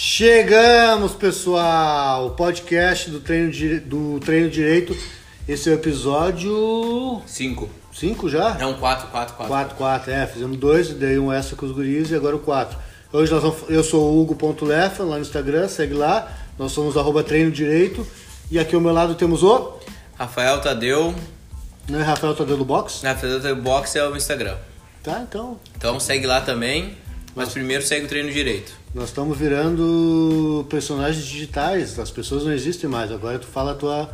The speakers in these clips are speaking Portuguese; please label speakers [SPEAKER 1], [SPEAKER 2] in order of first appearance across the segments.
[SPEAKER 1] Chegamos, pessoal! O podcast do treino, Dire- do treino Direito. Esse é o episódio
[SPEAKER 2] 5.
[SPEAKER 1] 5 já?
[SPEAKER 2] Não, 4, 4, 4.
[SPEAKER 1] 4, 4, é. Fizemos dois, dei um extra com os guris e agora o 4. Hoje nós vamos, eu sou o Hugo.lefa lá no Instagram, segue lá. Nós somos arroba treino direito. E aqui ao meu lado temos o.
[SPEAKER 2] Rafael Tadeu.
[SPEAKER 1] Não é Rafael Tadeu do Box?
[SPEAKER 2] Rafael Tadeu Box é o Instagram.
[SPEAKER 1] Tá, então.
[SPEAKER 2] Então segue lá também. Mas primeiro segue o treino direito.
[SPEAKER 1] Nós estamos virando personagens digitais, as pessoas não existem mais. Agora tu fala tua,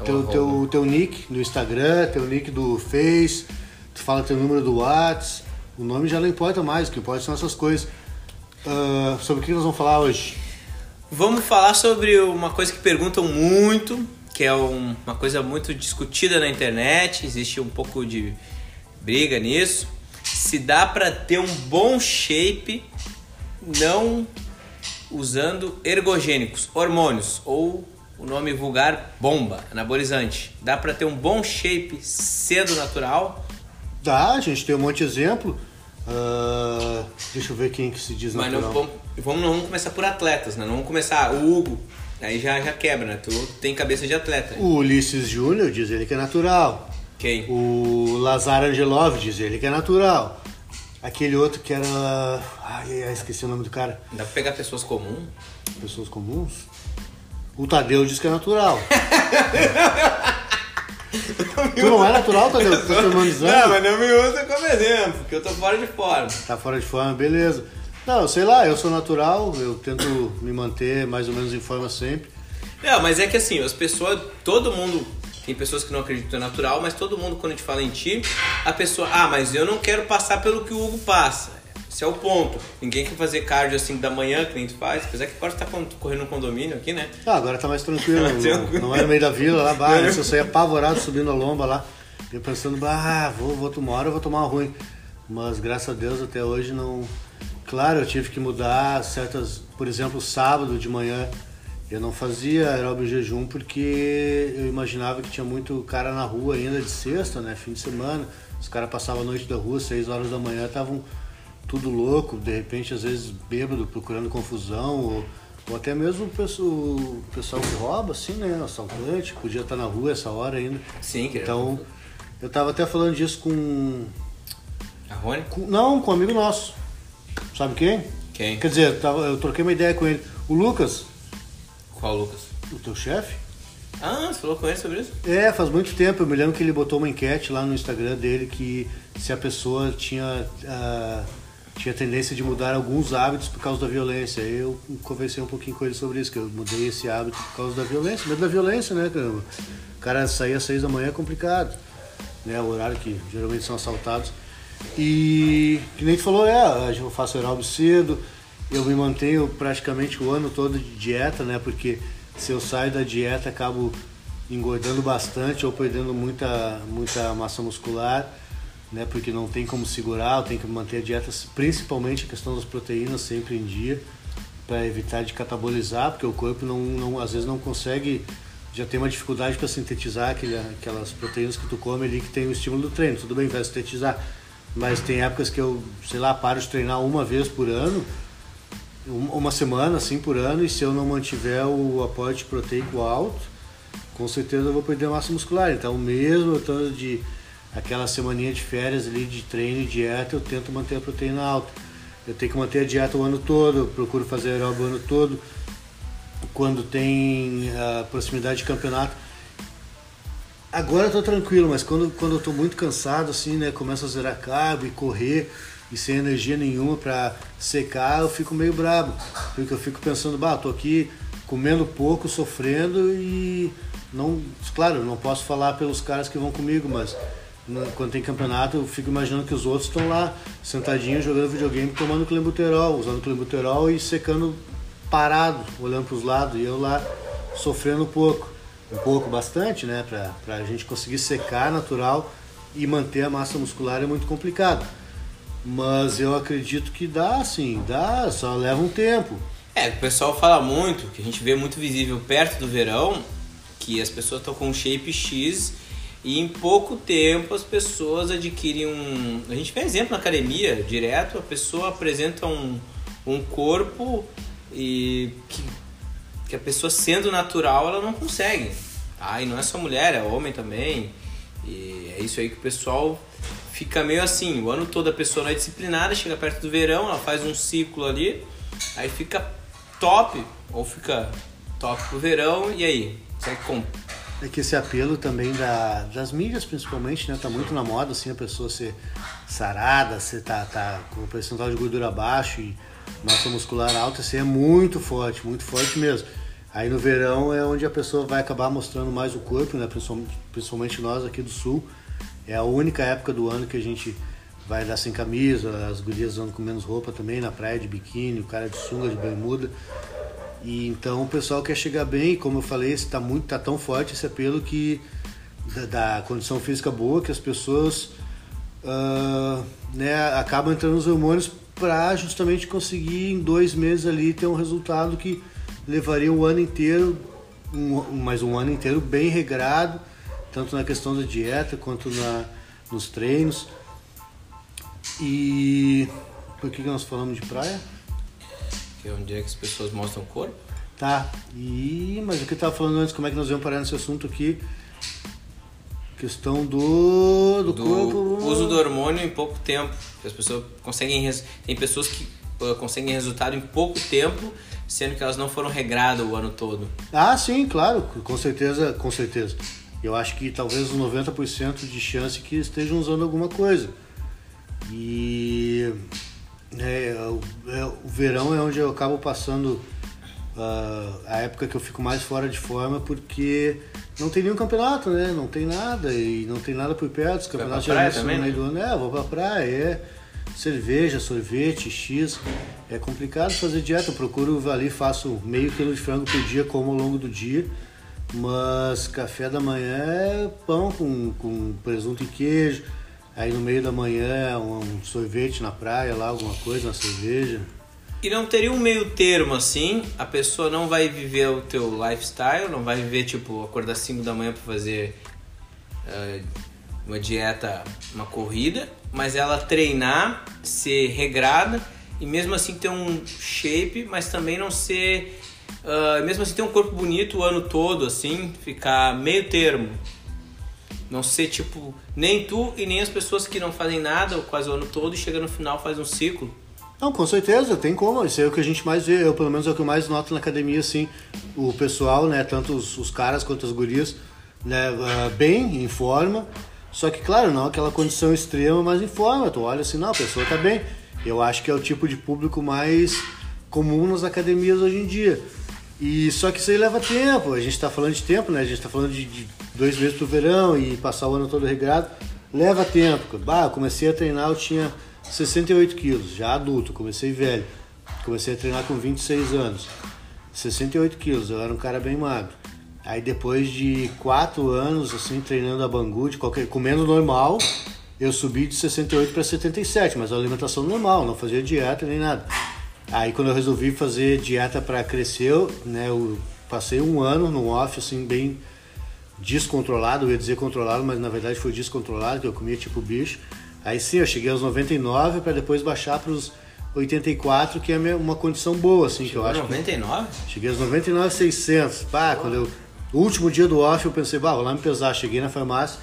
[SPEAKER 2] É
[SPEAKER 1] teu, teu, teu nick do Instagram, teu nick do Face, tu fala teu número do Whats, o nome já não importa mais, o que importa são essas coisas. Ah, sobre o que nós vamos falar hoje?
[SPEAKER 2] Vamos falar sobre uma coisa que perguntam muito, que é um- uma coisa muito discutida na internet, existe um pouco de briga nisso. Se dá pra ter um bom shape não usando ergogênicos, hormônios ou o nome vulgar bomba, anabolizante. Dá pra ter um bom shape sendo natural,
[SPEAKER 1] Dá, a gente tem um monte de exemplo. Ah, deixa eu ver quem que se diz
[SPEAKER 2] mas não
[SPEAKER 1] natural.
[SPEAKER 2] vamos, vamos, não vamos começar por atletas, né? Não vamos começar o Hugo, aí já, já quebra, né? Tu tem cabeça de atleta.
[SPEAKER 1] O Ulisses Júnior diz ele que é natural.
[SPEAKER 2] Quem?
[SPEAKER 1] O Lazar Angelov diz ele que é natural. Aquele outro que era. Ai, ai, esqueci o nome do cara.
[SPEAKER 2] Dá pra pegar pessoas comuns?
[SPEAKER 1] Pessoas comuns. O Tadeu diz que é natural. tu não é natural, Tadeu? Tu tá humanizando?
[SPEAKER 2] Não, mas não me usa como exemplo, porque eu tô fora de forma.
[SPEAKER 1] Tá fora de forma, beleza. Não, sei lá, eu sou natural, eu tento me manter mais ou menos em forma sempre.
[SPEAKER 2] Não, mas é que assim, as pessoas, todo mundo, tem pessoas que não acreditam em natural, mas todo mundo, quando a gente fala em ti, a pessoa, ah, mas eu não quero passar pelo que o Hugo passa. Esse é o ponto. Ninguém quer fazer cardio assim da manhã, que nem tu faz, apesar que agora tu tá correndo no condomínio aqui, né?
[SPEAKER 1] Ah, agora tá mais tranquilo.
[SPEAKER 2] Tá tranquilo.
[SPEAKER 1] não, não é no meio da vila lá, antes eu saía apavorado subindo a lomba lá. Eu pensando, bah, vou, vou tomar hora, eu vou tomar uma ruim. Mas graças a Deus até hoje não. Claro, eu tive que mudar certas. Por exemplo, sábado de manhã eu não fazia aeróbio jejum porque eu imaginava que tinha muito cara na rua ainda de sexta, né? Fim de semana. Os caras passavam a noite da rua, seis horas da manhã, estavam tudo louco, de repente às vezes bêbado, procurando confusão, ou, ou até mesmo o pessoal, o pessoal que rouba, assim, né? Assaltante, podia estar na rua essa hora ainda.
[SPEAKER 2] Sim, que
[SPEAKER 1] Então, eu tava até falando disso com,
[SPEAKER 2] A Rony?
[SPEAKER 1] com- Não, com um amigo nosso. Sabe quem?
[SPEAKER 2] Quem?
[SPEAKER 1] Quer dizer, eu, tava, eu troquei uma ideia com ele. O Lucas,
[SPEAKER 2] Qual Lucas?
[SPEAKER 1] o teu chefe,
[SPEAKER 2] Ah, você falou com ele sobre isso?
[SPEAKER 1] É, faz muito tempo. Eu me lembro que ele botou uma enquete lá no Instagram dele que se a pessoa tinha, ah, tinha tendência de mudar alguns hábitos por causa da violência. Eu conversei um pouquinho com ele sobre isso, que eu mudei esse hábito por causa da violência. Medo da violência, né? caramba? O cara sair às seis da manhã é complicado. Né? O horário que geralmente são assaltados. E que nem tu falou, é, eu faço aeróbio cedo, eu me mantenho praticamente o ano todo de dieta, né? Porque se eu saio da dieta acabo engordando bastante ou perdendo muita, muita massa muscular, né? Porque não tem como segurar, eu tenho que manter a dieta, principalmente a questão das proteínas sempre em dia, para evitar de catabolizar, porque o corpo não, não, às vezes não consegue, já tem uma dificuldade para sintetizar aquele, aquelas proteínas que tu come ali que tem o estímulo do treino. Tudo bem, vai sintetizar, mas tem épocas que eu, sei lá, paro de treinar uma vez por ano, uma semana assim por ano, e se eu não mantiver o aporte proteico alto, com certeza eu vou perder massa muscular. Então, mesmo estando de aquela semaninha de férias ali de treino e dieta, eu tento manter a proteína alta. Eu tenho que manter a dieta o ano todo, eu procuro fazer aeróbio o ano todo. Quando tem a proximidade de campeonato, Agora eu tô tranquilo, mas quando, quando eu tô muito cansado, assim, né? Começo a zerar carbo e correr e sem energia nenhuma pra secar, eu fico meio brabo. Porque eu fico pensando, bah, tô aqui comendo pouco, sofrendo e não. Claro, não posso falar pelos caras que vão comigo, mas quando tem campeonato eu fico imaginando que os outros estão lá, sentadinhos, jogando videogame, tomando clenbuterol, usando clenbuterol e secando parado, olhando pros lados, e eu lá sofrendo um pouco um pouco, bastante, né? Pra, pra gente conseguir secar natural e manter a massa muscular é muito complicado. Mas eu acredito que dá, sim, dá, só leva um tempo.
[SPEAKER 2] É, o pessoal fala muito, que a gente vê muito visível perto do verão, que as pessoas estão com shape X e em pouco tempo as pessoas adquirem um. A gente vê exemplo na academia, direto, a pessoa apresenta um, um corpo e que, que a pessoa sendo natural ela não consegue. Tá? E não é só mulher, é homem também. E é isso aí que o pessoal fica meio assim, o ano todo a pessoa não é disciplinada, chega perto do verão, ela faz um ciclo ali, aí fica top, ou fica top pro verão, e aí? Será que compra?
[SPEAKER 1] É que esse apelo também da, das mídias, principalmente, né? Tá muito na moda, assim, a pessoa ser sarada, ser tá, tá com o percentual de gordura baixo e massa muscular alta, assim, é muito forte, muito forte mesmo. Aí no verão é onde a pessoa vai acabar mostrando mais o corpo, né? Principalmente, principalmente nós aqui do sul. É a única época do ano que a gente vai dar sem camisa, as gurias andam com menos roupa também, na praia de biquíni, o cara de sunga, de bermuda. E então o pessoal quer chegar bem, como eu falei, está muito, tá tão forte esse apelo que da, da condição física boa que as pessoas uh, né, acabam entrando nos hormônios para justamente conseguir em dois meses ali ter um resultado que levaria o ano inteiro, um, mais um ano inteiro bem regrado, tanto na questão da dieta quanto na, nos treinos. E por que nós falamos de praia?
[SPEAKER 2] Que é onde é que as pessoas mostram o corpo.
[SPEAKER 1] Tá, e, mas o que eu estava falando antes, como é que nós vamos parar nesse assunto aqui? Questão do, do,
[SPEAKER 2] do
[SPEAKER 1] corpo.
[SPEAKER 2] uso do hormônio em pouco tempo. As pessoas conseguem. Tem pessoas que uh, conseguem resultado em pouco tempo, sendo que elas não foram regradas o ano todo.
[SPEAKER 1] Ah, sim, claro, com certeza, com certeza. Eu acho que talvez uns 90% de chance que estejam usando alguma coisa. E é, é, o verão é onde eu acabo passando uh, a época que eu fico mais fora de forma porque não tem nenhum campeonato, né? Não tem nada e não tem nada por perto. Os campeonatos
[SPEAKER 2] já são no
[SPEAKER 1] meio do ano. É, vou pra praia, é cerveja, sorvete, X. É complicado fazer dieta. Eu procuro ali, faço meio quilo de frango por dia, como ao longo do dia. Mas café da manhã é pão com, com presunto e queijo Aí no meio da manhã, um sorvete na praia, lá, alguma coisa, uma cerveja.
[SPEAKER 2] E não teria um meio termo assim? A pessoa não vai viver o teu lifestyle, não vai viver, tipo, acordar 5 da manhã para fazer uh, uma dieta, uma corrida, mas ela treinar, ser regrada e mesmo assim ter um shape, mas também não ser. Uh, mesmo assim ter um corpo bonito o ano todo, assim, ficar meio termo. Não ser tipo, nem tu e nem as pessoas que não fazem nada quase o ano todo e chega no final faz um ciclo.
[SPEAKER 1] Não, com certeza, tem como. Isso é o que a gente mais vê. Eu, pelo menos, é o que eu mais noto na academia, assim. O pessoal, né, tanto os, os caras quanto as gurias, né, uh, bem, em forma. Só que, claro, não aquela condição extrema, mas em forma. Tu olha assim, não, a pessoa tá bem. Eu acho que é o tipo de público mais comum nas academias hoje em dia. E só que isso aí leva tempo. A gente está falando de tempo, né? A gente está falando de, de, dois meses pro verão e passar o ano todo regrado. Leva tempo. Bah, eu comecei a treinar, eu tinha 68 quilos, já adulto, comecei velho. Comecei a treinar com 26 anos. 68 quilos, eu era um cara bem magro. Aí depois de 4 anos, assim, treinando a Bangu, de qualquer, comendo normal, eu subi de 68 para 77, mas a alimentação normal, não fazia dieta nem nada. Aí quando eu resolvi fazer dieta para crescer, né, eu passei um ano no off assim bem descontrolado, eu ia dizer controlado, mas na verdade foi descontrolado, que eu comia tipo bicho. Aí sim, eu cheguei aos 99 para depois baixar para os 84, que é uma condição boa assim, Chegou que eu acho.
[SPEAKER 2] 99?
[SPEAKER 1] Cheguei aos 99,600. Pá, quando eu o último dia do off eu pensei, bah, vou lá me pesar, cheguei na farmácia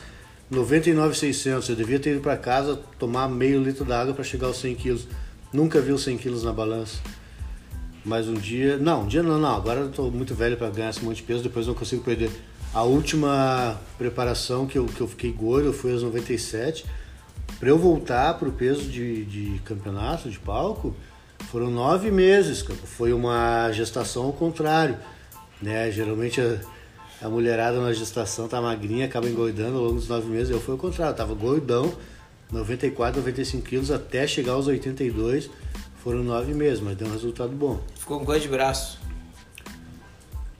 [SPEAKER 1] 99,600. Eu devia ter ido para casa tomar meio litro d'água para chegar aos 100 quilos. Nunca vi os 100 quilos na balança. Mas um dia. Não, um dia não, não. Agora eu tô muito velho para ganhar esse monte de peso, depois não consigo perder. A última preparação que eu, que eu fiquei gordo foi aos 97. Para eu voltar pro peso de, de campeonato, de palco, foram nove meses. Foi uma gestação ao contrário. Né? Geralmente a, a mulherada na gestação tá magrinha, acaba engordando ao longo dos nove meses. Eu fui ao contrário, eu tava gordão 94, 95 quilos até chegar aos 82. Foram nove meses, mas deu um resultado bom.
[SPEAKER 2] Ficou com quanto de braço?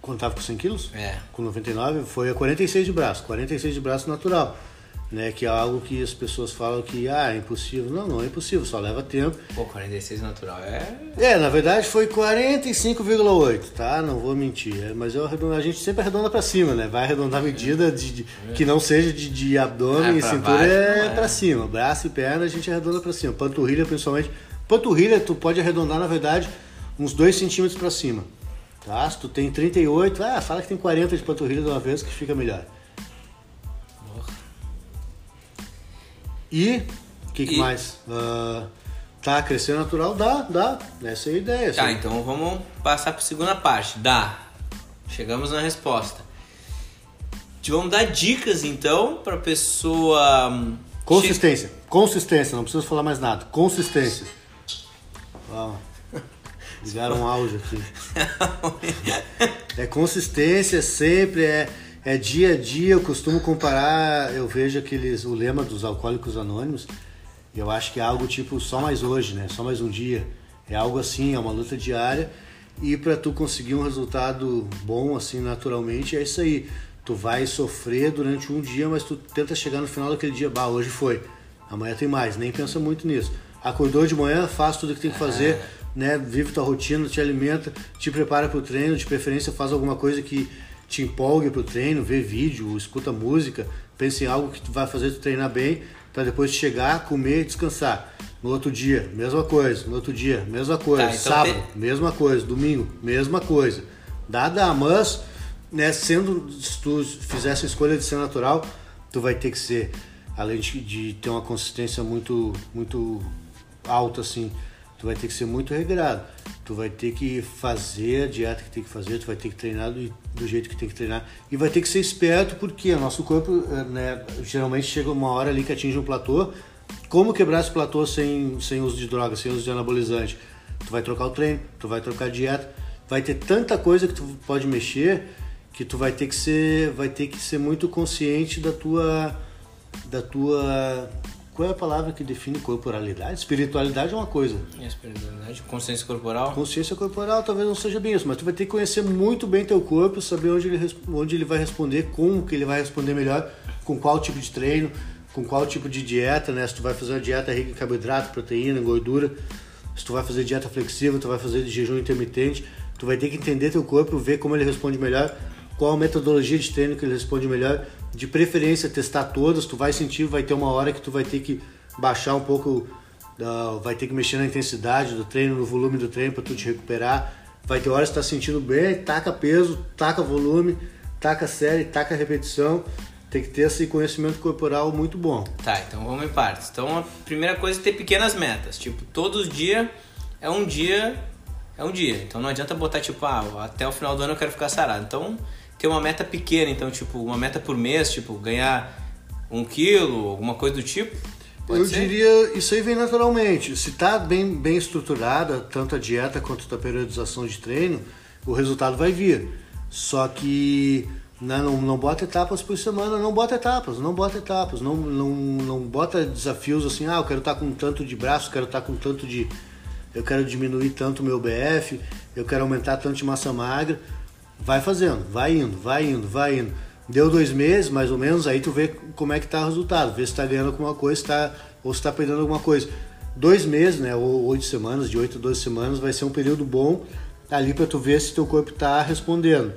[SPEAKER 1] Quando tava com 100 quilos?
[SPEAKER 2] É.
[SPEAKER 1] Com 99, foi a 46 de braço. 46 de braço natural né? Que é algo que as pessoas falam que ah, é impossível. Não, não é impossível, só leva tempo.
[SPEAKER 2] Pô, 46 natural é.
[SPEAKER 1] É, na verdade foi 45,8, tá? Não vou mentir. É, mas eu arredondo, a gente sempre arredonda para cima, né? Vai arredondar a medida de, de que não seja de, de abdômen é, e cintura baixo, é, é para cima. Braço e perna a gente arredonda para cima. Panturrilha principalmente. Panturrilha tu pode arredondar, na verdade, uns 2 centímetros para cima. Tá? Se tu tem 38, ah, fala que tem 40 de panturrilha de uma vez que fica melhor. E, o que, que
[SPEAKER 2] E-
[SPEAKER 1] mais? Ah, tá, crescer natural? Dá, dá. Essa é a ideia.
[SPEAKER 2] Tá,
[SPEAKER 1] assim.
[SPEAKER 2] então vamos passar para segunda parte. Dá. Chegamos na resposta. Te Vamos dar dicas então para pessoa hum,
[SPEAKER 1] Consistência. Consistência, não preciso falar mais nada. Consistência. Ligaram um áudio aqui. É consistência sempre, é, é dia a dia. Eu costumo comparar, eu vejo aqueles, o lema dos alcoólicos anônimos. Eu acho que é algo tipo só mais hoje, né? Só mais um dia. É algo assim, é uma luta diária. E para tu conseguir um resultado bom, assim, naturalmente, é isso aí. Tu vai sofrer durante um dia, mas tu tenta chegar no final daquele dia, bah, hoje foi. Amanhã tem mais, nem pensa muito nisso. Acordou de manhã, faz tudo que tem que fazer, né? Vive tua rotina, te alimenta, te prepara pro treino, de preferência faz alguma coisa que te empolgue pro treino, vê vídeo, escuta música, pensa em algo que vai fazer tu treinar bem, para depois chegar, comer e descansar. No outro dia, mesma coisa. No outro dia, mesma coisa.
[SPEAKER 2] Tá, então
[SPEAKER 1] Sábado,
[SPEAKER 2] tem-
[SPEAKER 1] mesma coisa. Domingo, mesma coisa. Dada, mas, né, sendo, se tu fizesse a escolha de ser natural, tu vai ter que ser, além de, de ter uma consistência muito, muito alta, assim, tu vai ter que ser muito regrado. Tu vai ter que fazer a dieta que tem que fazer, tu vai ter que treinar do, do jeito que tem que treinar. E vai ter que ser esperto, porque o nosso corpo, eh, né, geralmente chega uma hora ali que atinge um platô. Como quebrar esse platô sem, sem uso de droga, sem uso de anabolizante? Tu vai trocar o treino, tu vai trocar a dieta, vai ter tanta coisa que tu pode mexer que tu vai ter que ser, vai ter que ser muito consciente da tua, da tua, qual é a palavra que define corporalidade? Espiritualidade é uma coisa,
[SPEAKER 2] Espiritualidade, consciência corporal.
[SPEAKER 1] consciência corporal talvez não seja bem isso, mas tu vai ter que conhecer muito bem teu corpo, saber onde ele, onde ele vai responder, como que ele vai responder melhor, com qual tipo de treino, com qual tipo de dieta, né? Se tu vai fazer uma dieta rica em carboidrato, proteína, gordura, se tu vai fazer dieta flexível, tu vai fazer de jejum intermitente, tu vai ter que entender teu corpo, ver como ele responde melhor, qual a metodologia de treino que ele responde melhor, de preferência testar todas, tu vai sentir, vai ter uma hora que tu vai ter que baixar um pouco, vai ter que mexer na intensidade do treino, no volume do treino para tu te recuperar, vai ter horas que tu tá sentindo bem, taca peso, taca volume, taca série, taca repetição, tem que ter esse conhecimento corporal muito bom.
[SPEAKER 2] Tá, então vamos em partes. Então a primeira coisa é ter pequenas metas. Tipo, todos os dias é um dia, é um dia. Então não adianta botar tipo, ah, até o final do ano eu quero ficar sarado. Então ter uma meta pequena, então tipo, uma meta por mês, tipo, ganhar um quilo, alguma coisa do tipo. Pode
[SPEAKER 1] eu
[SPEAKER 2] ser?
[SPEAKER 1] diria, isso aí vem naturalmente. Se tá bem, bem estruturada, tanto a dieta quanto a periodização de treino, o resultado vai vir. Só que né, não, não bota etapas por semana, não bota etapas, não bota etapas, não, não, não bota desafios assim, ah, eu quero estar com tanto de braço, quero estar com tanto de. Eu quero diminuir tanto o meu BF, eu quero aumentar tanto de massa magra. Vai fazendo, vai indo, vai indo, vai indo. Deu dois meses, mais ou menos, aí tu vê como é que tá o resultado. Vê se tá ganhando alguma coisa tá, ou se tá perdendo alguma coisa. Dois meses, né, ou oito semanas, de oito a 12 semanas, vai ser um período bom ali para tu ver se teu corpo tá respondendo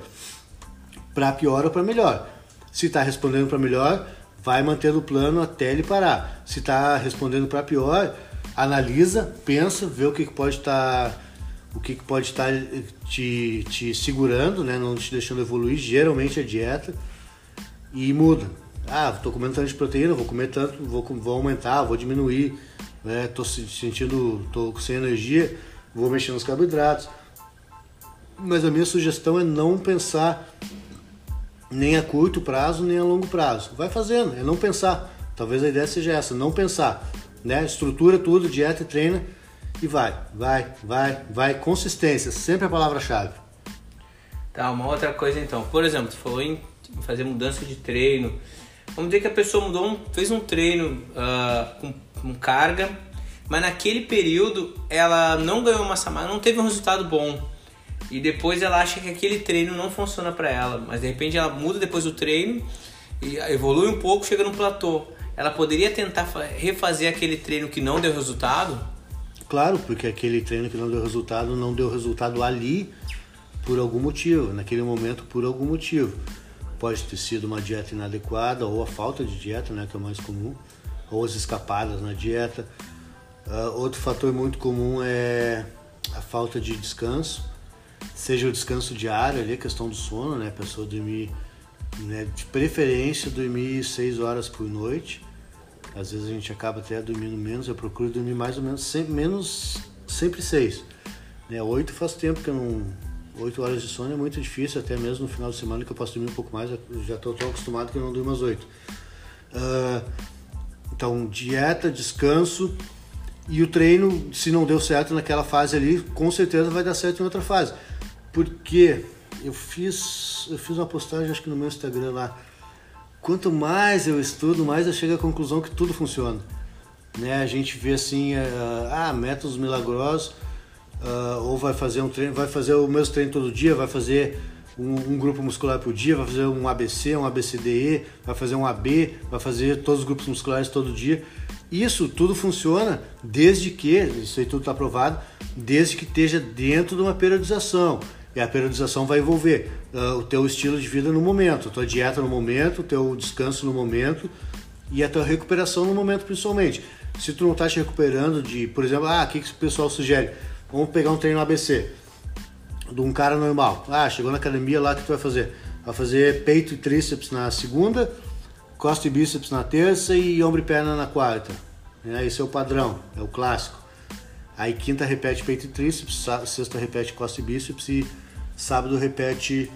[SPEAKER 1] para pior ou para melhor. Se está respondendo para melhor, vai mantendo o plano até ele parar. Se está respondendo para pior, analisa, pensa, vê o que, que pode estar o que, que pode estar te, te segurando, né, não te deixando evoluir. Geralmente a dieta e muda. Ah, tô comendo tanto de proteína, vou comer tanto, vou, vou aumentar, vou diminuir. Né, tô se- sentindo, tô sem energia, vou mexer nos carboidratos. Mas a minha sugestão é não pensar nem a curto prazo, nem a longo prazo. Vai fazendo, é não pensar. Talvez a ideia seja essa, não pensar. Né? Estrutura tudo, dieta e treina e vai, vai, vai, vai. Consistência, sempre a palavra-chave.
[SPEAKER 2] Tá, uma outra coisa então. Por exemplo, tu falou em fazer mudança de treino. Vamos dizer que a pessoa mudou um- fez um treino ah, com, com carga, mas naquele período ela não ganhou massa magra, não teve um resultado bom. E depois ela acha que aquele treino não funciona pra ela, mas de repente ela muda depois do treino e evolui um pouco, chega no platô. Ela poderia tentar fa- refazer aquele treino que não deu resultado?
[SPEAKER 1] Claro, porque aquele treino que não deu resultado, não deu resultado ali por algum motivo, naquele momento por algum motivo. Pode ter sido uma dieta inadequada ou a falta de dieta, né, que é o mais comum, ou as escapadas na dieta. Ah, outro fator muito comum é a falta de descanso, seja o descanso diário ali, a questão do sono, né? A pessoa dormir, né? de preferência dormir 6 horas por noite. Às vezes a gente acaba até dormindo menos, eu procuro dormir mais ou menos, sempre, menos, sempre 6. Né? 8 faz tempo que eu não. 8 horas de sono é muito difícil, até mesmo no final de semana que eu posso dormir um pouco mais, eu já estou tão acostumado que eu não durmo às 8. Uh, então, dieta, descanso e o treino, se não deu certo naquela fase ali, com certeza vai dar certo em outra fase. Porque eu fiz, eu fiz uma postagem, acho que no meu Instagram lá. Quanto mais eu estudo, mais eu chego à conclusão que tudo funciona. Né? A gente vê assim, uh, ah, métodos milagrosos, uh, ou vai fazer um treino, vai fazer o mesmo treino todo dia, vai fazer um, um, grupo muscular por dia, vai fazer um ABC, um ABCDE, vai fazer um AB, vai fazer todos os grupos musculares todo dia. Isso tudo funciona desde que, isso aí tudo está aprovado, desde que esteja dentro de uma periodização. E a periodização vai envolver uh, o teu estilo de vida no momento, a tua dieta no momento, o teu descanso no momento e a tua recuperação no momento principalmente. Se tu não está te recuperando de, por exemplo, ah, o que, que o pessoal sugere? Vamos pegar um treino ABC de um cara normal. Ah, chegou na academia lá, o que tu vai fazer? Vai fazer peito e tríceps na segunda, costa e bíceps na terça e ombro e perna na quarta. É, esse é o padrão, é o clássico. Aí quinta repete peito e tríceps, sexta repete costa e bíceps e sábado repete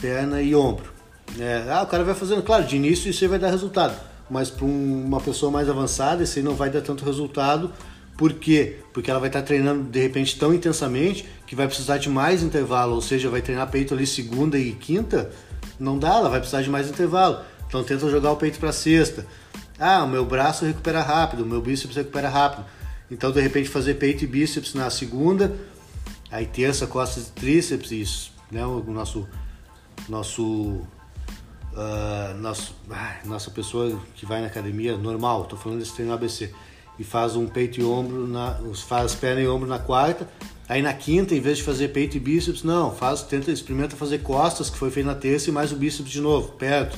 [SPEAKER 1] perna e ombro. É, ah, o cara vai fazendo, claro, de início isso aí vai dar resultado, mas para um, uma pessoa mais avançada isso aí não vai dar tanto resultado por quê? Porque ela vai estar treinando de repente tão intensamente que vai precisar de mais intervalo, ou seja, vai treinar peito ali segunda e quinta, não dá, ela vai precisar de mais intervalo. Então tenta jogar o peito para sexta. Ah, o meu braço recupera rápido, o meu bíceps recupera rápido. Então de repente fazer peito e bíceps na segunda, aí terça, costas e tríceps, isso, né? O nosso nosso uh, nosso, ah, nossa pessoa que vai na academia normal, estou falando desse treino ABC e faz um peito e ombro, na, faz perna e ombro na quarta. Aí na quinta, em vez de fazer peito e bíceps, não, faz, tenta, experimenta fazer costas, que foi feito na terça, e mais o bíceps de novo, perto.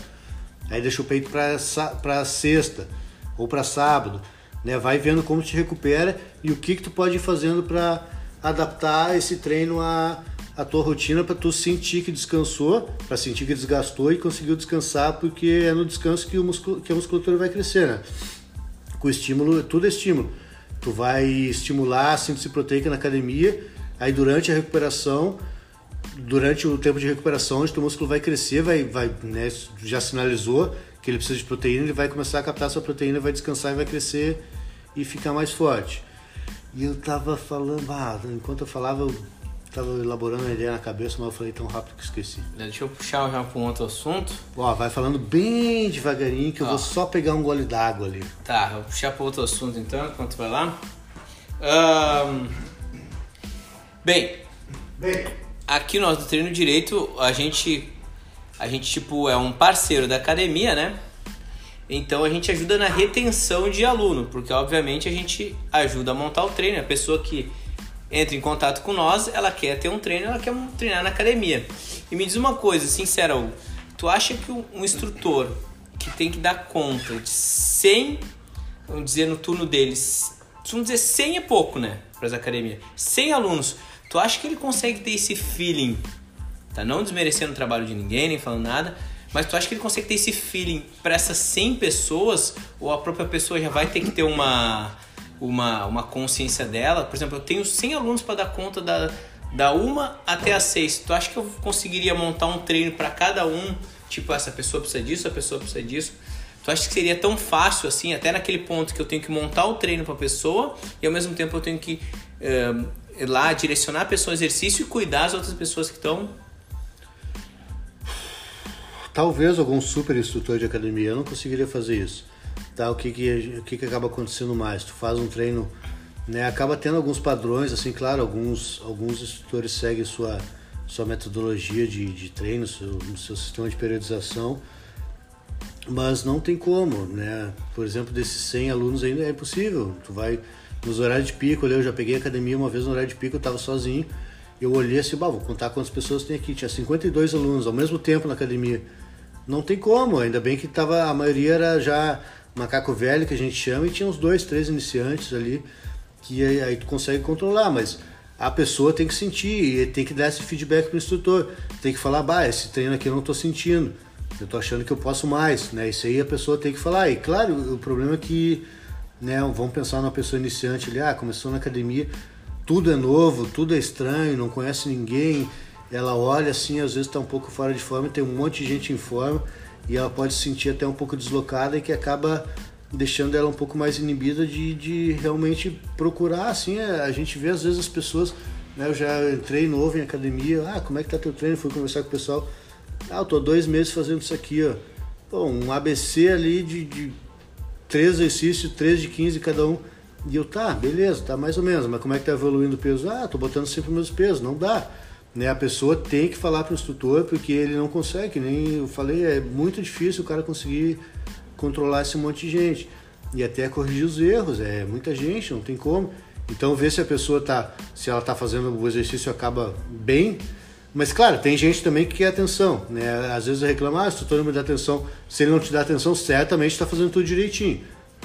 [SPEAKER 1] Aí deixa o peito para sexta ou para sábado. Né? Vai vendo como te recupera e o que, que tu pode ir fazendo para adaptar esse treino à, à tua rotina para tu sentir que descansou, para sentir que desgastou e conseguiu descansar, porque é no descanso que, o muscul que a musculatura vai crescer, né? com estímulo, tudo é estímulo. Tu vai estimular a síntese proteica na academia, aí durante a recuperação, durante o tempo de recuperação, o teu músculo vai crescer, vai, vai né, já sinalizou que ele precisa de proteína, ele vai começar a captar sua proteína, vai descansar e vai crescer e ficar mais forte. E eu tava falando, ah, enquanto eu falava, eu Tava elaborando uma ideia na cabeça, mas eu falei tão rápido que esqueci.
[SPEAKER 2] Deixa eu puxar já para um outro assunto.
[SPEAKER 1] Ó, vai falando bem devagarinho que eu vou só pegar um gole d'água ali.
[SPEAKER 2] Tá, vou puxar para outro assunto então, enquanto vai lá. Um... Bem, bem, aqui nós do Treino Direito, a gente, a gente tipo é um parceiro da academia, né? Então a gente ajuda na retenção de aluno, porque obviamente a gente ajuda a montar o treino. A pessoa que entra em contato com nós, ela quer ter um treino, ela quer treinar na academia. E me diz uma coisa, sincera, tu acha que um instrutor que tem que dar conta de 100, vamos dizer no turno deles, vamos dizer 100 é pouco, né, para as academias, 100 alunos, tu acha que ele consegue ter esse feeling, tá não desmerecendo o trabalho de ninguém, nem falando nada, mas tu acha que ele consegue ter esse feeling para essas 100 pessoas ou a própria pessoa já vai ter que ter uma uma, uma consciência dela. Por exemplo, eu tenho 100 alunos para dar conta da, da uma até a seis. Tu acha que eu conseguiria montar um treino para cada um? Tipo, essa pessoa precisa disso, a pessoa precisa disso. Tu acha que seria tão fácil assim, até naquele ponto que eu tenho que montar o treino para a pessoa e ao mesmo tempo eu tenho que uh, ir lá direcionar a pessoa ao exercício e cuidar das outras pessoas que estão?
[SPEAKER 1] Talvez algum super instrutor de academia eu não conseguiria fazer isso tá? O que que, o que que acaba acontecendo mais? Tu faz um treino, né? Acaba tendo alguns padrões, assim, claro, alguns, alguns instrutores seguem sua, sua metodologia de, de treino, seu, seu sistema de periodização, mas não tem como, né? Por exemplo, desses 100 alunos ainda é impossível. Tu vai nos horários de pico, eu já peguei academia uma vez no horário de pico, eu estava sozinho, eu olhei assim, bah, vou contar quantas pessoas tem aqui, tinha 52 alunos ao mesmo tempo na academia. Não tem como, ainda bem que tava, a maioria era já macaco velho que a gente chama, e tinha uns dois, três iniciantes ali, que aí, aí tu consegue controlar, mas a pessoa tem que sentir e tem que dar esse feedback pro instrutor. Tem que falar, bah, esse treino aqui eu não tô sentindo. Eu tô achando que eu posso mais, né? Isso aí a pessoa tem que falar. E claro, o problema é que, né, vamos pensar numa pessoa iniciante ali, ah, começou na academia, tudo é novo, tudo é estranho, não conhece ninguém. Ela olha assim, às vezes está um pouco fora de forma, tem um monte de gente em forma e ela pode se sentir até um pouco deslocada e que acaba deixando ela um pouco mais inibida de, de realmente procurar, assim, é, a gente vê às vezes as pessoas, né, eu já entrei novo em academia, ah, como é que tá teu treino? Fui conversar com o pessoal, ah, eu tô dois meses fazendo isso aqui, ó. Pô, um ABC ali de, de três exercícios, três de 15 cada um. E eu, tá, beleza, tá mais ou menos, mas como é que tá evoluindo o peso? Ah, tô botando sempre os meus pesos, não dá. Né, a pessoa tem que falar para o instrutor porque ele não consegue, nem eu falei, é muito difícil o cara conseguir controlar esse monte de gente e até corrigir os erros. É muita gente, não tem como. Então ver se a pessoa tá, se ela está fazendo o exercício acaba bem. Mas claro, tem gente também que quer atenção, né? Às vezes reclama, ah, se tu não me dá atenção, se ele não te dá atenção, certamente está fazendo tudo direitinho.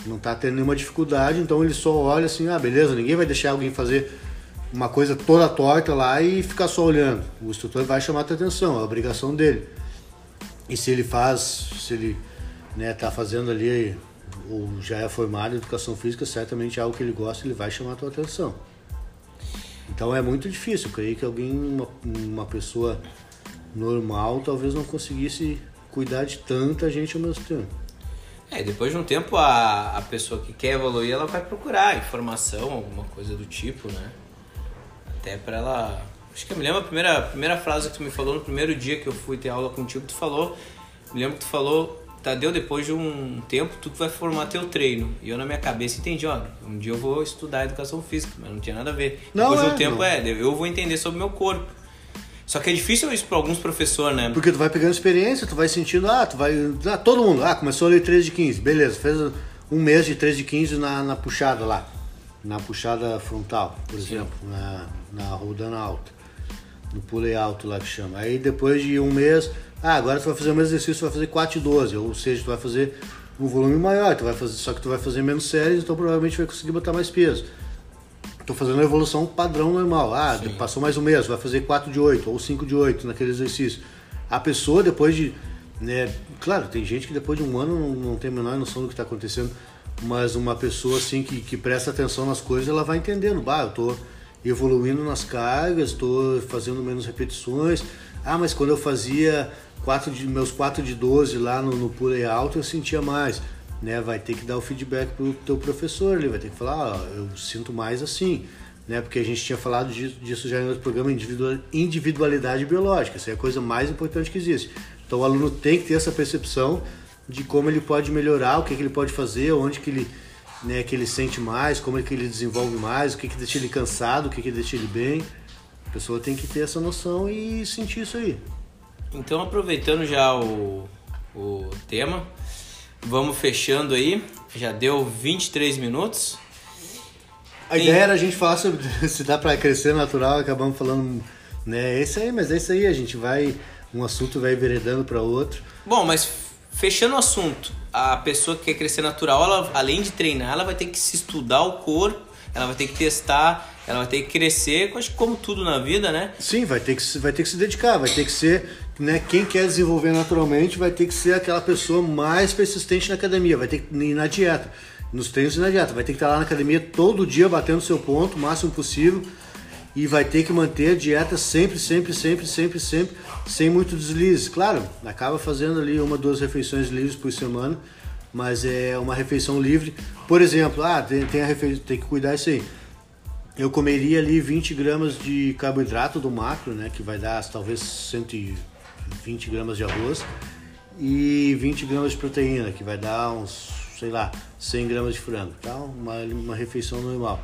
[SPEAKER 1] Não está tendo nenhuma dificuldade, então ele só olha assim, ah, beleza, ninguém vai deixar alguém fazer uma coisa toda torta lá e ficar só olhando. O instrutor vai chamar a atenção, é a obrigação dele. E se ele faz, se ele né, tá fazendo ali, ou já é formado em educação física, certamente é algo que ele gosta, ele vai chamar a tua atenção. Então é muito difícil, eu creio que alguém, uma, uma pessoa normal, talvez não conseguisse cuidar de tanta gente ao mesmo tempo.
[SPEAKER 2] É, depois de um tempo a, a pessoa que quer evoluir, ela vai procurar informação, alguma coisa do tipo, né? Até para ela. Acho que eu me lembro a primeira, a primeira frase que tu me falou no primeiro dia que eu fui ter aula contigo, tu falou. Me lembro que tu falou Tadeu, depois de um tempo, tu que vai formar teu treino. E eu na minha cabeça entendi, ó, um dia eu vou estudar educação física, mas não tinha nada a ver. Não depois é, de um é, tempo, não. é, eu vou entender sobre o meu corpo. Só que é difícil isso para alguns professores, né?
[SPEAKER 1] Porque tu vai pegando experiência, tu vai sentindo, ah, tu vai. Ah, todo mundo, ah, começou ali 3 de 15, beleza, fez um mês de 3 de 15 na, na puxada lá. Na puxada frontal, por Sim. exemplo, na, na rodana alta. No pulei alto lá que chama. Aí depois de um mês, ah, agora tu vai fazer o mesmo exercício, tu vai fazer 4 de 12, ou seja, tu vai fazer um volume maior, tu vai fazer, só que tu vai fazer menos séries, então provavelmente vai conseguir botar mais peso. Estou fazendo a evolução padrão normal. Ah, Sim. passou mais um mês, vai fazer 4 de 8 ou 5 de 8 naquele exercício. A pessoa depois de. Né, claro, tem gente que depois de um ano não, não tem a menor noção do que está acontecendo, mas uma pessoa assim que, que presta atenção nas coisas, ela vai entendendo. Bah, eu estou evoluindo nas cargas, estou fazendo menos repetições. Ah, mas quando eu fazia quatro de, meus 4 de 12 lá no, no pulei alto eu sentia mais. Né? Vai ter que dar o feedback pro teu professor, ele vai ter que falar, ó, eu sinto mais assim. Né? Porque a gente tinha falado disso já em outro programa, individualidade biológica. Essa é a coisa mais importante que existe. Então o aluno tem que ter essa percepção de como ele pode melhorar, o que, que ele pode fazer, onde que ele, né, que ele sente mais, como é que ele desenvolve mais, o que, que deixa ele cansado, o que, que deixa ele bem. A pessoa tem que ter essa noção e sentir isso aí.
[SPEAKER 2] Então, aproveitando já o, o tema, vamos fechando aí. Já deu 23 minutos.
[SPEAKER 1] A Tem... ideia era a gente falar sobre se dá para crescer natural, acabamos falando, né? É isso aí, mas é isso aí, a gente vai, um assunto vai veredando para outro.
[SPEAKER 2] Bom, mas fechando o assunto, a pessoa que quer crescer natural, ela, além de treinar, ela vai ter que se estudar o corpo, ela vai ter que testar, ela vai ter que crescer, acho que como tudo na vida, né?
[SPEAKER 1] Sim, vai ter que, vai ter que se dedicar, vai ter que ser né, quem quer desenvolver naturalmente vai ter que ser aquela pessoa mais persistente na academia, vai ter que ir na dieta, nos treinos e na dieta, vai ter que estar lá na academia todo dia batendo seu ponto, o máximo possível, e vai ter que manter a dieta sempre, sempre, sempre, sempre, sempre, sem muito deslize. Claro, acaba fazendo ali uma, duas refeições livres por semana, mas é uma refeição livre. Por exemplo, ah, tem, tem, a refe... tem que cuidar isso aí. Eu comeria ali 20 gramas de carboidrato do macro, né, que vai dar talvez 120 20 gramas de arroz e 20 gramas de proteína, que vai dar uns, sei lá, 100 gramas de frango, tá? Uma, uma refeição normal.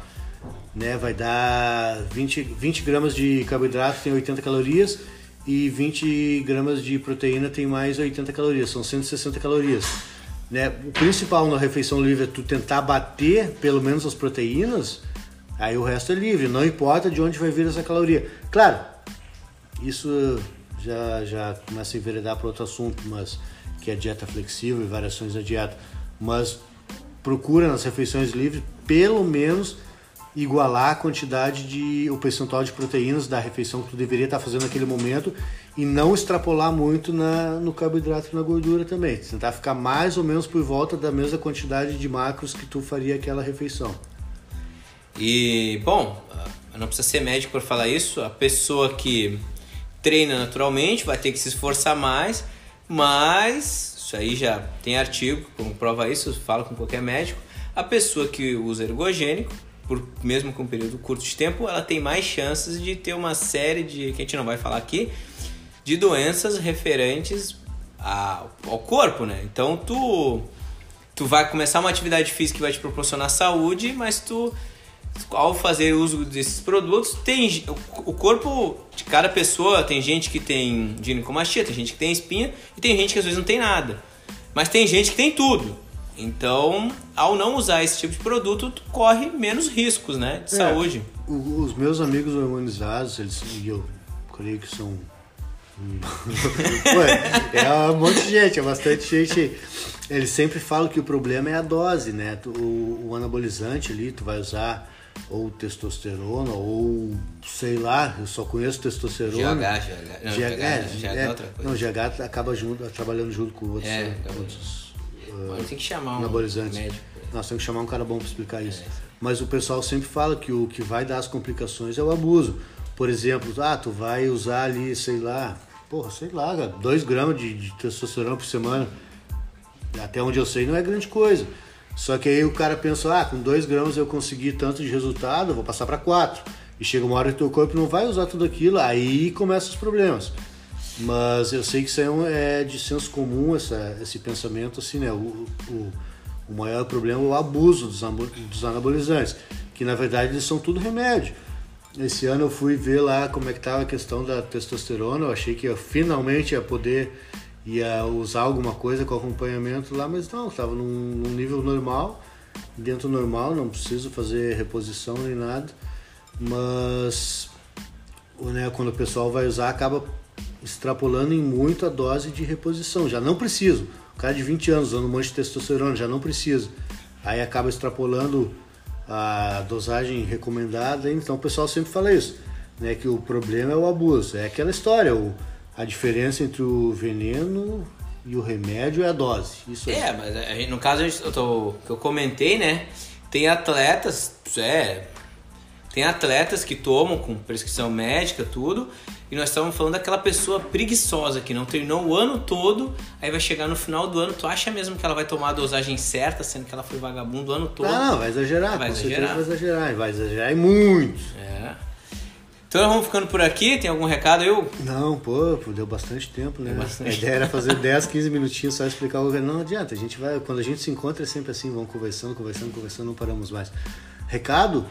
[SPEAKER 1] Né? Vai dar 20, 20 gramas de carboidrato, tem 80 calorias, e 20 gramas de proteína tem mais 80 calorias, são 160 calorias. Né? O principal na refeição livre é tu tentar bater pelo menos as proteínas, aí o resto é livre, não importa de onde vai vir essa caloria. Claro, isso já, já começa a enveredar para outro assunto, mas que é dieta flexível e variações da dieta. Mas procura nas refeições livres, pelo menos igualar a quantidade de o percentual de proteínas da refeição que tu deveria estar fazendo naquele momento e não extrapolar muito na, no carboidrato e na gordura também. Tentar ficar mais ou menos por volta da mesma quantidade de macros que tu faria aquela refeição.
[SPEAKER 2] E, bom, não precisa ser médico para falar isso, a pessoa que treina naturalmente vai ter que se esforçar mais, mas isso aí já tem artigo como prova isso, fala com qualquer médico. A pessoa que usa ergogênico, por, mesmo com um período curto de tempo, ela tem mais chances de ter uma série de, que a gente não vai falar aqui, de doenças referentes a, ao corpo, né? Então tu tu vai começar uma atividade física que vai te proporcionar saúde, mas tu ao fazer uso desses produtos, tem o corpo de cada pessoa, tem gente que tem ginecomastia, tem gente que tem espinha e tem gente que às vezes não tem nada. Mas tem gente que tem tudo. Então, ao não usar esse tipo de produto, tu corre menos riscos, né, de é, saúde.
[SPEAKER 1] Os meus amigos hormonizados, eles e eu creio que são Ué, é um monte de gente, é bastante gente. Eles sempre falam que o problema é a dose, né? O, o anabolizante ali, tu vai usar ou testosterona, ou sei lá, eu só conheço testosterona.
[SPEAKER 2] GH, GH. Não, GH, GH, é, GH é, é outra coisa.
[SPEAKER 1] Não, GH acaba junto, trabalhando junto com outros. É, outros
[SPEAKER 2] uh, tem que chamar um
[SPEAKER 1] anabolizantes.
[SPEAKER 2] médico.
[SPEAKER 1] Nós temos que chamar um cara bom para explicar isso. É. Mas o pessoal sempre fala que o que vai dar as complicações é o abuso. Por exemplo, ah, tu vai usar ali, sei lá, porra, sei lá, 2 gramas de, de testosterona por semana. Até onde eu sei não é grande coisa. Só que aí o cara pensa, ah, com 2 gramas eu consegui tanto de resultado, vou passar para 4. E chega uma hora que o teu corpo não vai usar tudo aquilo, aí começam os problemas. Mas eu sei que isso é, é de senso comum, essa, esse pensamento, assim, né? O, o, o maior problema é o abuso dos, dos anabolizantes, que na verdade eles são tudo remédio. Esse ano eu fui ver lá como é que estava a questão da testosterona, eu achei que eu finalmente ia poder ia usar alguma coisa com acompanhamento lá, mas não, estava num, num, nível normal, dentro normal, não preciso fazer reposição nem nada, mas né, quando o pessoal vai usar acaba extrapolando em muito a dose de reposição, já não preciso. O cara de 20 anos usando um monte de testosterona, já não precisa. Aí acaba extrapolando a dosagem recomendada, então o pessoal sempre fala isso, né, que o problema é o abuso, é aquela história, o a diferença entre o veneno e o remédio é a dose. Isso
[SPEAKER 2] é, é mas no caso eu tô, que eu comentei, né? Tem atletas, é, tem atletas que tomam com prescrição médica, tudo, e nós estamos falando daquela pessoa preguiçosa que não treinou o ano todo, aí vai chegar no final do ano, tu acha mesmo que ela vai tomar a dosagem certa, sendo que ela foi vagabundo o ano todo?
[SPEAKER 1] Não, vai exagerar, vai exagerar. vai exagerar, vai exagerar e muito.
[SPEAKER 2] É. Então vamos ficando por aqui. Tem algum recado eu?
[SPEAKER 1] Não, pô, deu bastante tempo, né? Bastante. A ideia era fazer 10, 15 minutinhos só explicar o governo. Não adianta, a gente vai. Quando a gente se encontra é sempre assim, vamos conversando, conversando, conversando, não paramos mais. Recado?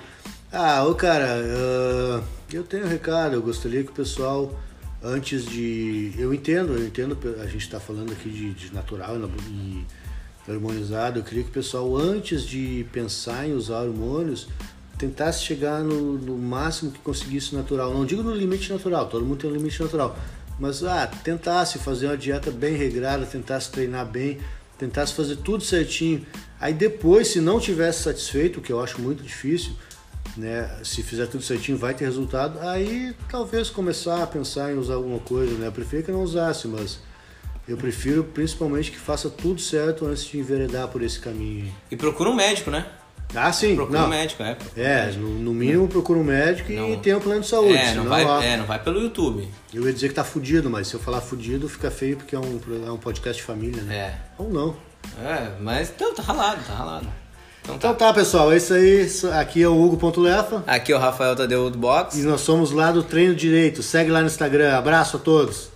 [SPEAKER 1] Ah, ô cara, uh, eu tenho um recado, eu gostaria que o pessoal, antes de. Eu entendo, eu entendo, a gente está falando aqui de, de natural e hormonizado, eu queria que o pessoal, antes de pensar em usar hormônios, tentasse chegar no, no, máximo que conseguisse natural. Não digo no limite natural, todo mundo tem um limite natural. Mas ah, tentasse fazer uma dieta bem regrada, tentasse treinar bem, tentasse fazer tudo certinho. Aí depois, se não tivesse satisfeito, o que eu acho muito difícil, né? Se fizer tudo certinho, vai ter resultado. Aí talvez começar a pensar em usar alguma coisa, né? Eu prefiro que não usasse, mas eu prefiro principalmente que faça tudo certo antes de enveredar por esse caminho.
[SPEAKER 2] E procura um médico, né?
[SPEAKER 1] Ah, sim.
[SPEAKER 2] Procura
[SPEAKER 1] não.
[SPEAKER 2] um médico, é.
[SPEAKER 1] É, no, no, mínimo procura um médico não. e tem um plano de saúde.
[SPEAKER 2] É não, vai, é, não vai pelo YouTube.
[SPEAKER 1] Eu ia dizer que tá fudido, mas se eu falar fudido fica feio porque é um, é um podcast de família, né?
[SPEAKER 2] É.
[SPEAKER 1] Ou não.
[SPEAKER 2] É, mas então, tá ralado, tá ralado.
[SPEAKER 1] Então tá. então tá, pessoal, é isso aí. Aqui é o Hugo.lefa.
[SPEAKER 2] Aqui é o Rafael Tadeu do Box.
[SPEAKER 1] E nós somos lá do Treino Direito. Segue lá no Instagram. Abraço a todos.